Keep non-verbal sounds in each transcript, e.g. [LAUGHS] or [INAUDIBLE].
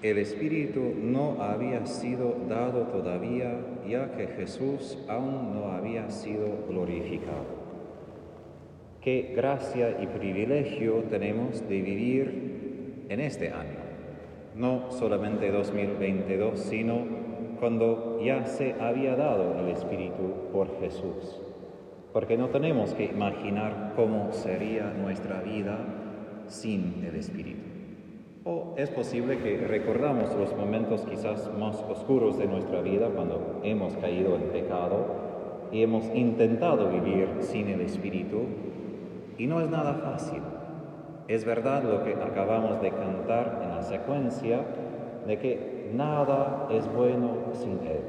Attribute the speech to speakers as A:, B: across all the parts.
A: El Espíritu no había sido dado todavía, ya que Jesús aún no había sido glorificado. Qué gracia y privilegio tenemos de vivir en este año, no solamente 2022, sino cuando ya se había dado el Espíritu por Jesús. Porque no tenemos que imaginar cómo sería nuestra vida sin el Espíritu. Es posible que recordamos los momentos quizás más oscuros de nuestra vida cuando hemos caído en pecado y hemos intentado vivir sin el Espíritu y no es nada fácil. Es verdad lo que acabamos de cantar en la secuencia de que nada es bueno sin Él.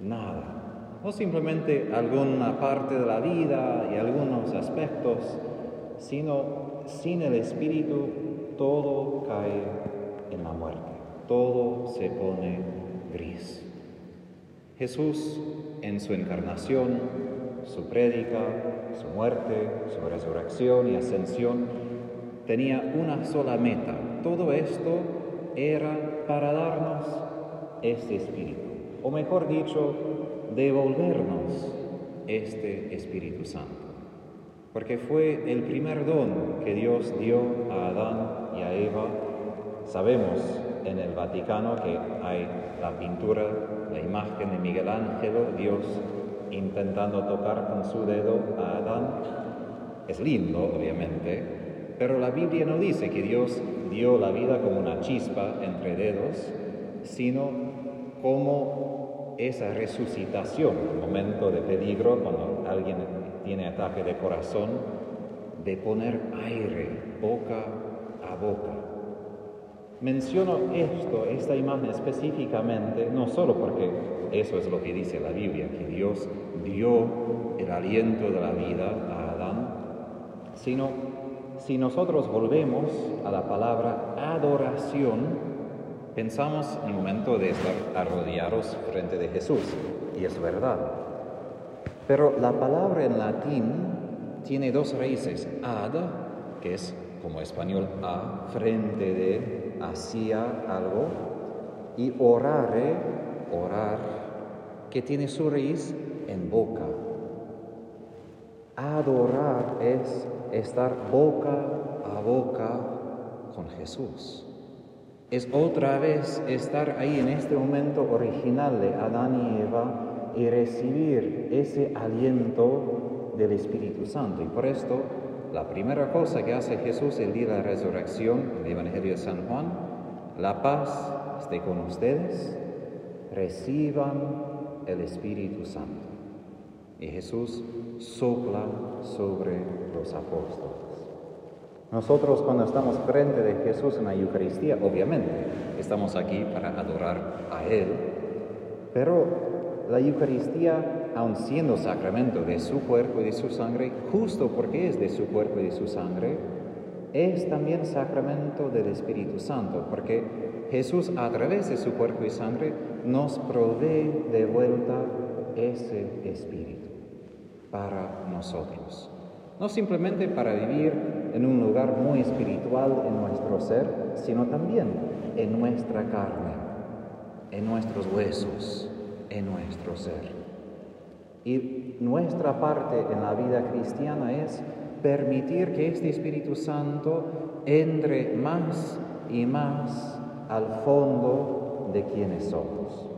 A: Nada. No simplemente alguna parte de la vida y algunos aspectos, sino sin el Espíritu todo cae en la muerte, todo se pone gris. Jesús en su encarnación, su prédica, su muerte, su resurrección y ascensión, tenía una sola meta. Todo esto era para darnos este Espíritu, o mejor dicho, devolvernos este Espíritu Santo porque fue el primer don que Dios dio a Adán a Eva. Sabemos en el Vaticano que hay la pintura, la imagen de Miguel Ángel, Dios intentando tocar con su dedo a Adán. Es lindo, obviamente, pero la Biblia no dice que Dios dio la vida como una chispa entre dedos, sino como esa resucitación, un momento de peligro cuando alguien tiene ataque de corazón, de poner aire boca boca. Menciono esto, esta imagen específicamente, no solo porque eso es lo que dice la Biblia, que Dios dio el aliento de la vida a Adán, sino si nosotros volvemos a la palabra adoración, pensamos en el momento de estar arrodillados frente de Jesús, y es verdad. Pero la palabra en latín tiene dos raíces, ad, que es como español a, frente de, hacia algo, y orare, orar, que tiene su raíz en boca. Adorar es estar boca a boca con Jesús. Es otra vez estar ahí en este momento original de Adán y Eva y recibir ese aliento del Espíritu Santo. Y por esto, la primera cosa que hace Jesús el día de la resurrección, en el Evangelio de San Juan, la paz esté con ustedes, reciban el Espíritu Santo. Y Jesús sopla sobre los apóstoles. Nosotros cuando estamos frente de Jesús en la Eucaristía, obviamente, estamos aquí para adorar a Él, pero la Eucaristía, aun siendo sacramento de su cuerpo y de su sangre, justo porque es de su cuerpo y de su sangre, es también sacramento del Espíritu Santo, porque Jesús a través de su cuerpo y sangre nos provee de vuelta ese Espíritu para nosotros. No simplemente para vivir en un lugar muy espiritual en nuestro ser, sino también en nuestra carne, en nuestros huesos, en nuestro ser. Y nuestra parte en la vida cristiana es permitir que este Espíritu Santo entre más y más al fondo de quienes somos.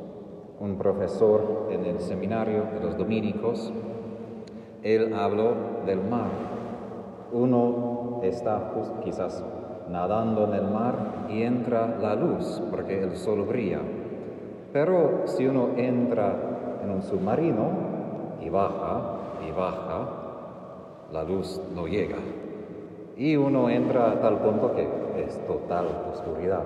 A: Un profesor en el seminario de los dominicos, él habló del mar. Uno está quizás nadando en el mar y entra la luz porque el sol brilla. Pero si uno entra en un submarino y baja y baja, la luz no llega. Y uno entra a tal punto que es total oscuridad.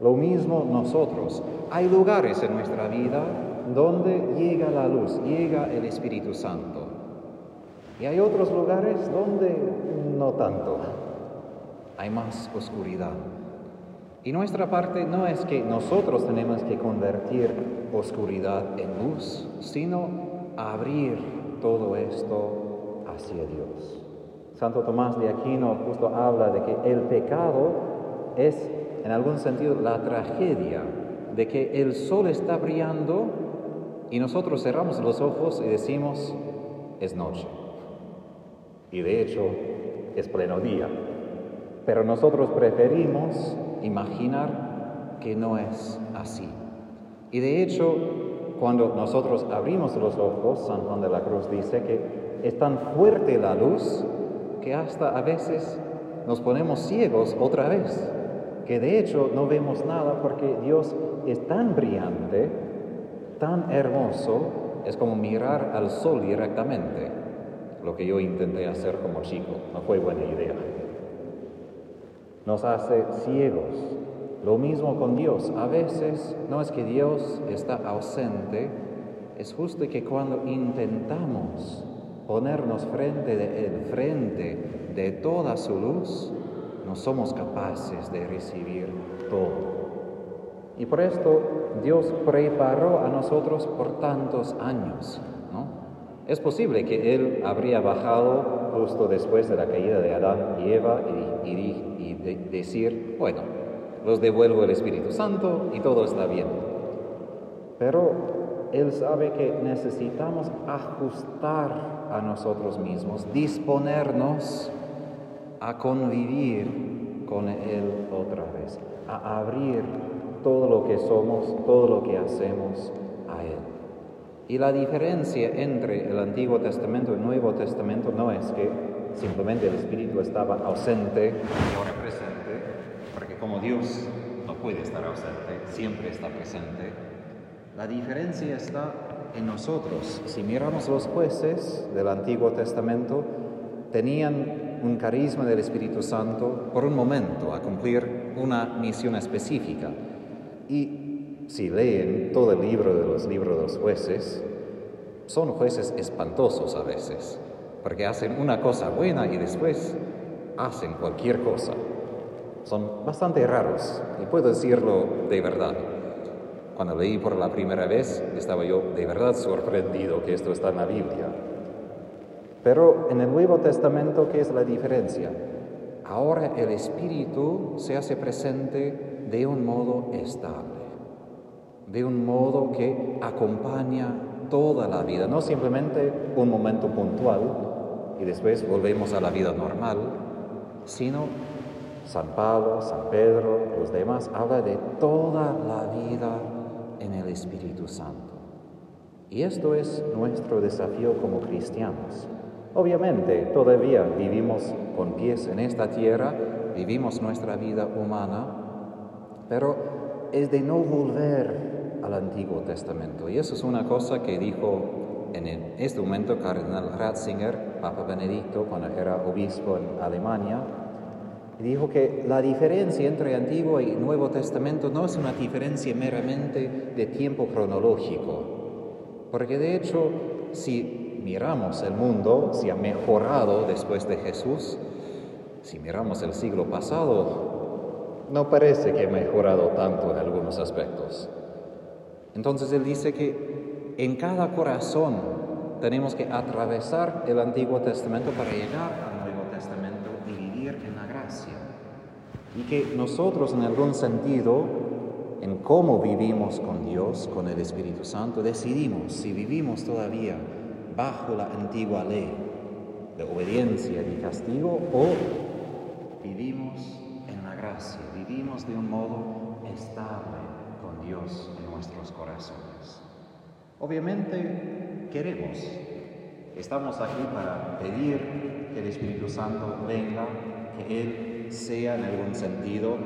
A: Lo mismo nosotros. Hay lugares en nuestra vida donde llega la luz, llega el Espíritu Santo. Y hay otros lugares donde no tanto. Hay más oscuridad. Y nuestra parte no es que nosotros tenemos que convertir oscuridad en luz, sino abrir todo esto hacia Dios. Santo Tomás de Aquino justo habla de que el pecado es en algún sentido la tragedia de que el sol está brillando y nosotros cerramos los ojos y decimos, es noche. Y de hecho, es pleno día. Pero nosotros preferimos imaginar que no es así. Y de hecho, cuando nosotros abrimos los ojos, San Juan de la Cruz dice que es tan fuerte la luz que hasta a veces nos ponemos ciegos otra vez, que de hecho no vemos nada porque Dios es tan brillante, tan hermoso, es como mirar al sol directamente, lo que yo intenté hacer como chico, no fue buena idea. Nos hace ciegos. Lo mismo con Dios. A veces no es que Dios está ausente, es justo que cuando intentamos ponernos frente de Él, frente de toda su luz, no somos capaces de recibir todo. Y por esto Dios preparó a nosotros por tantos años. ¿no? Es posible que Él habría bajado justo después de la caída de Adán y Eva y, y decir, bueno, los devuelvo el Espíritu Santo y todo está bien. Pero él sabe que necesitamos ajustar a nosotros mismos, disponernos a convivir con Él otra vez, a abrir todo lo que somos, todo lo que hacemos a Él. Y la diferencia entre el Antiguo Testamento y el Nuevo Testamento no es que simplemente el Espíritu estaba ausente y presente, porque como Dios no puede estar ausente, siempre está presente, la diferencia está en nosotros. Si miramos los jueces del Antiguo Testamento, tenían un carisma del Espíritu Santo por un momento a cumplir una misión específica. Y si leen todo el libro de los libros de los jueces, son jueces espantosos a veces, porque hacen una cosa buena y después hacen cualquier cosa. Son bastante raros, y puedo decirlo de verdad. Cuando leí por la primera vez, estaba yo de verdad sorprendido que esto está en la Biblia. Pero en el Nuevo Testamento, ¿qué es la diferencia? Ahora el Espíritu se hace presente de un modo estable, de un modo que acompaña toda la vida, no simplemente un momento puntual y después volvemos a la vida normal, sino San Pablo, San Pedro, los demás, habla de toda la vida en el Espíritu Santo. Y esto es nuestro desafío como cristianos. Obviamente todavía vivimos con pies en esta tierra, vivimos nuestra vida humana, pero es de no volver al Antiguo Testamento. Y eso es una cosa que dijo en este momento Cardenal Ratzinger, Papa Benedicto, cuando era obispo en Alemania, dijo que la diferencia entre Antiguo y Nuevo Testamento no es una diferencia meramente de tiempo cronológico, porque de hecho, si miramos el mundo, si ha mejorado después de Jesús, si miramos el siglo pasado, no parece que ha mejorado tanto en algunos aspectos. Entonces él dice que en cada corazón tenemos que atravesar el Antiguo Testamento para llegar al Nuevo Testamento y vivir en la gracia. Y que nosotros en algún sentido, en cómo vivimos con Dios, con el Espíritu Santo, decidimos si vivimos todavía bajo la antigua ley de obediencia y castigo o vivimos en la gracia, vivimos de un modo estable con Dios en nuestros corazones. Obviamente queremos, estamos aquí para pedir que el Espíritu Santo venga, que Él sea en algún sentido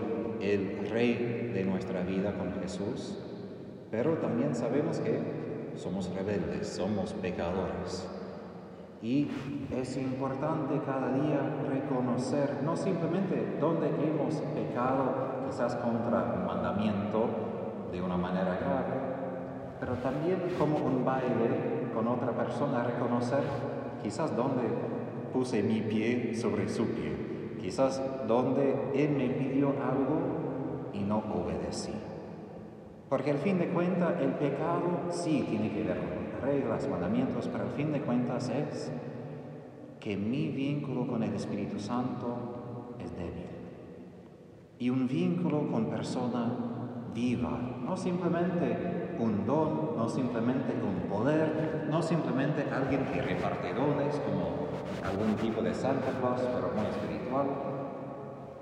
A: el rey de nuestra vida con Jesús, pero también sabemos que somos rebeldes, somos pecadores. Y es importante cada día reconocer no simplemente dónde hemos pecado, quizás contra un mandamiento de una manera grave, pero también como un baile con otra persona, reconocer quizás dónde puse mi pie sobre su pie quizás donde Él me pidió algo y no obedecí. Porque al fin de cuentas el pecado sí tiene que ver con reglas, mandamientos, pero al fin de cuentas es que mi vínculo con el Espíritu Santo es débil. y un vínculo con persona viva, no simplemente un don, no simplemente un poder, no simplemente alguien que reparte dones como algún tipo de Santa Claus, pero muy espiritual.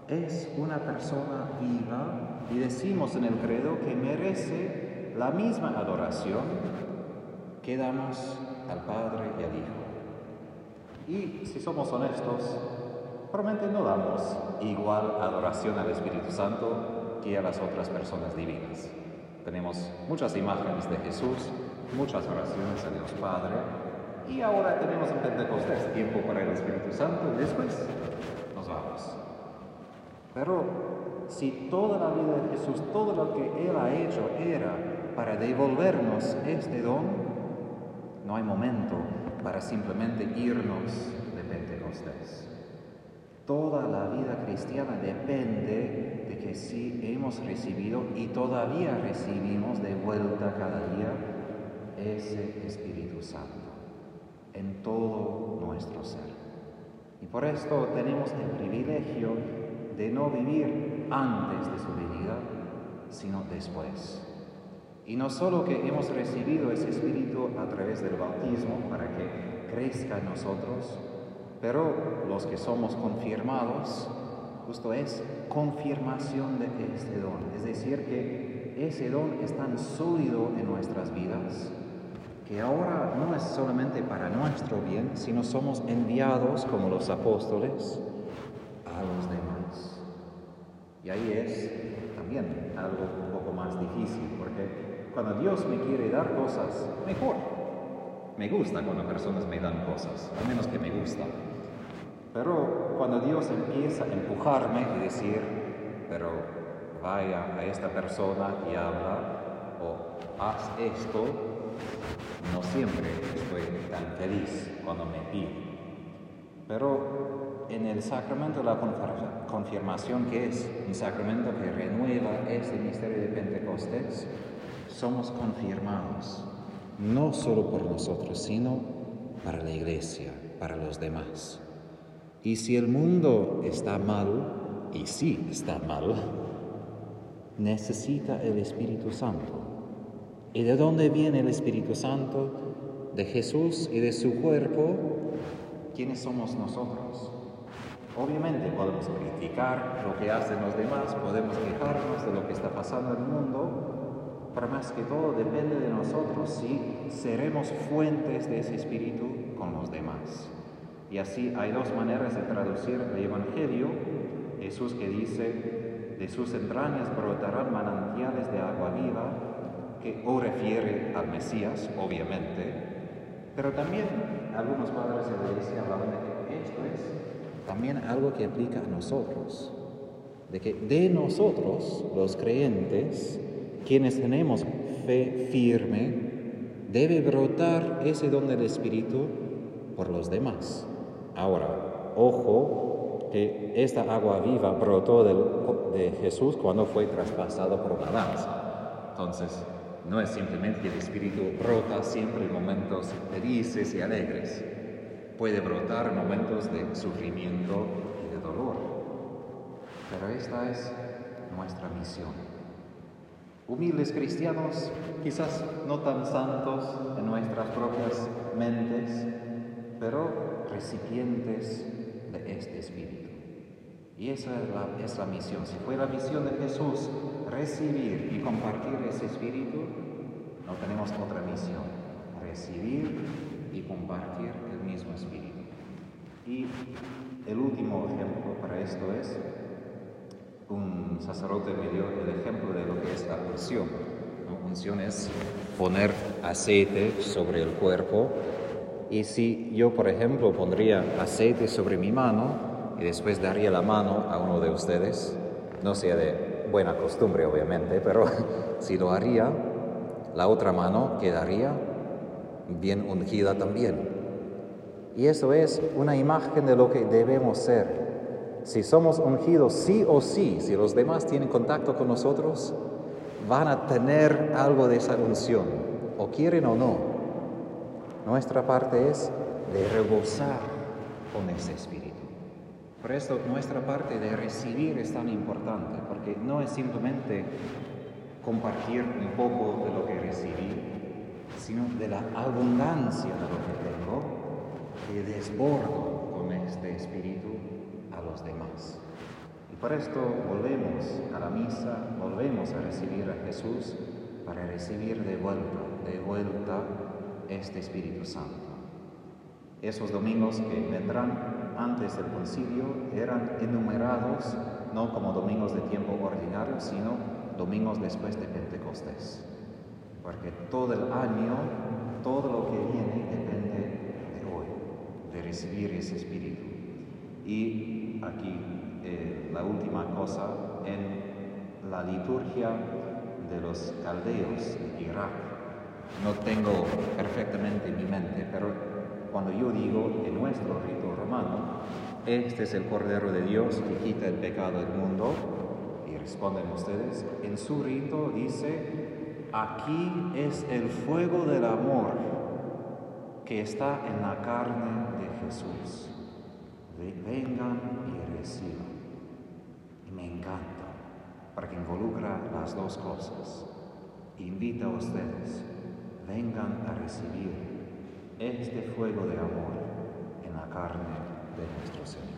A: Es una persona viva y decimos en el credo que merece la misma adoración que damos al Padre y al Hijo. Y si somos honestos, probablemente no damos igual adoración al Espíritu Santo que a las otras personas divinas. Tenemos muchas imágenes de Jesús, muchas oraciones a Dios Padre, y ahora tenemos en Pentecostés tiempo para el Espíritu Santo y después. Pero si toda la vida de Jesús, todo lo que Él ha hecho era para devolvernos este don, no hay momento para simplemente irnos de Pentecostés. Toda la vida cristiana depende de que si hemos recibido y todavía recibimos de vuelta cada día ese Espíritu Santo en todo nuestro ser. Y por esto tenemos el privilegio de no vivir antes de su venida, sino después. Y no solo que hemos recibido ese Espíritu a través del bautismo para que crezca en nosotros, pero los que somos confirmados, justo es confirmación de este don. Es decir, que ese don es tan sólido en nuestras vidas que ahora no es solamente para nuestro bien, sino somos enviados como los apóstoles a los demás. Y ahí es también algo un poco más difícil, porque cuando Dios me quiere dar cosas, mejor. Me gusta cuando personas me dan cosas, al menos que me gusta. Pero cuando Dios empieza a empujarme y decir, pero vaya a esta persona y habla, o haz esto, no siempre estoy tan feliz cuando me pide. Pero en el sacramento de la confirmación, que es un sacramento que renueva este misterio de Pentecostés, somos confirmados, no solo por nosotros, sino para la iglesia, para los demás. Y si el mundo está mal, y sí está mal, necesita el Espíritu Santo ¿Y de dónde viene el Espíritu Santo? De Jesús y de su cuerpo. ¿Quiénes somos nosotros? Obviamente podemos criticar lo que hacen los demás, podemos quejarnos de lo que está pasando en el mundo, pero más que todo depende de nosotros si seremos fuentes de ese espíritu con los demás. Y así hay dos maneras de traducir el Evangelio. Jesús que dice, de sus entrañas brotarán manantiales de agua viva, que o refiere al Mesías, obviamente, pero también algunos padres de la iglesia hablaban de que esto es también algo que aplica a nosotros, de que de nosotros, los creyentes, quienes tenemos fe firme, debe brotar ese don del Espíritu por los demás. Ahora, ojo, que esta agua viva brotó de Jesús cuando fue traspasado por la lanza. Entonces, no es simplemente que el Espíritu brota siempre en momentos felices y alegres. Puede brotar en momentos de sufrimiento y de dolor. Pero esta es nuestra misión. Humildes cristianos, quizás no tan santos en nuestras propias mentes, pero recipientes de este Espíritu. Y esa es la, es la misión. Si fue la misión de Jesús recibir y compartir ese espíritu, no tenemos otra misión, recibir y compartir mismo espíritu. Y el último ejemplo para esto es, un sacerdote me dio el ejemplo de lo que es la unción. La unción es poner aceite sobre el cuerpo y si yo, por ejemplo, pondría aceite sobre mi mano y después daría la mano a uno de ustedes, no sea de buena costumbre obviamente, pero [LAUGHS] si lo haría, la otra mano quedaría bien ungida también. Y eso es una imagen de lo que debemos ser. Si somos ungidos sí o sí, si los demás tienen contacto con nosotros, van a tener algo de esa unción, o quieren o no. Nuestra parte es de rebosar con ese espíritu. Por eso nuestra parte de recibir es tan importante, porque no es simplemente compartir un poco de lo que recibí, sino de la abundancia de lo que tengo, que desbordo con este espíritu a los demás. Y por esto volvemos a la misa, volvemos a recibir a Jesús para recibir de vuelta, de vuelta este Espíritu Santo. Esos domingos que vendrán antes del concilio eran enumerados no como domingos de tiempo ordinario, sino domingos después de Pentecostés. Porque todo el año, todo lo que viene depende de recibir ese Espíritu. Y aquí eh, la última cosa, en la liturgia de los caldeos de Irak, no tengo perfectamente en mi mente, pero cuando yo digo en nuestro rito romano, este es el Cordero de Dios que quita el pecado del mundo, y responden ustedes, en su rito dice, aquí es el fuego del amor que está en la carne de Jesús. Vengan y reciban. Y me encanta, porque involucra las dos cosas. Invita a ustedes, vengan a recibir este fuego de amor en la carne de nuestro Señor.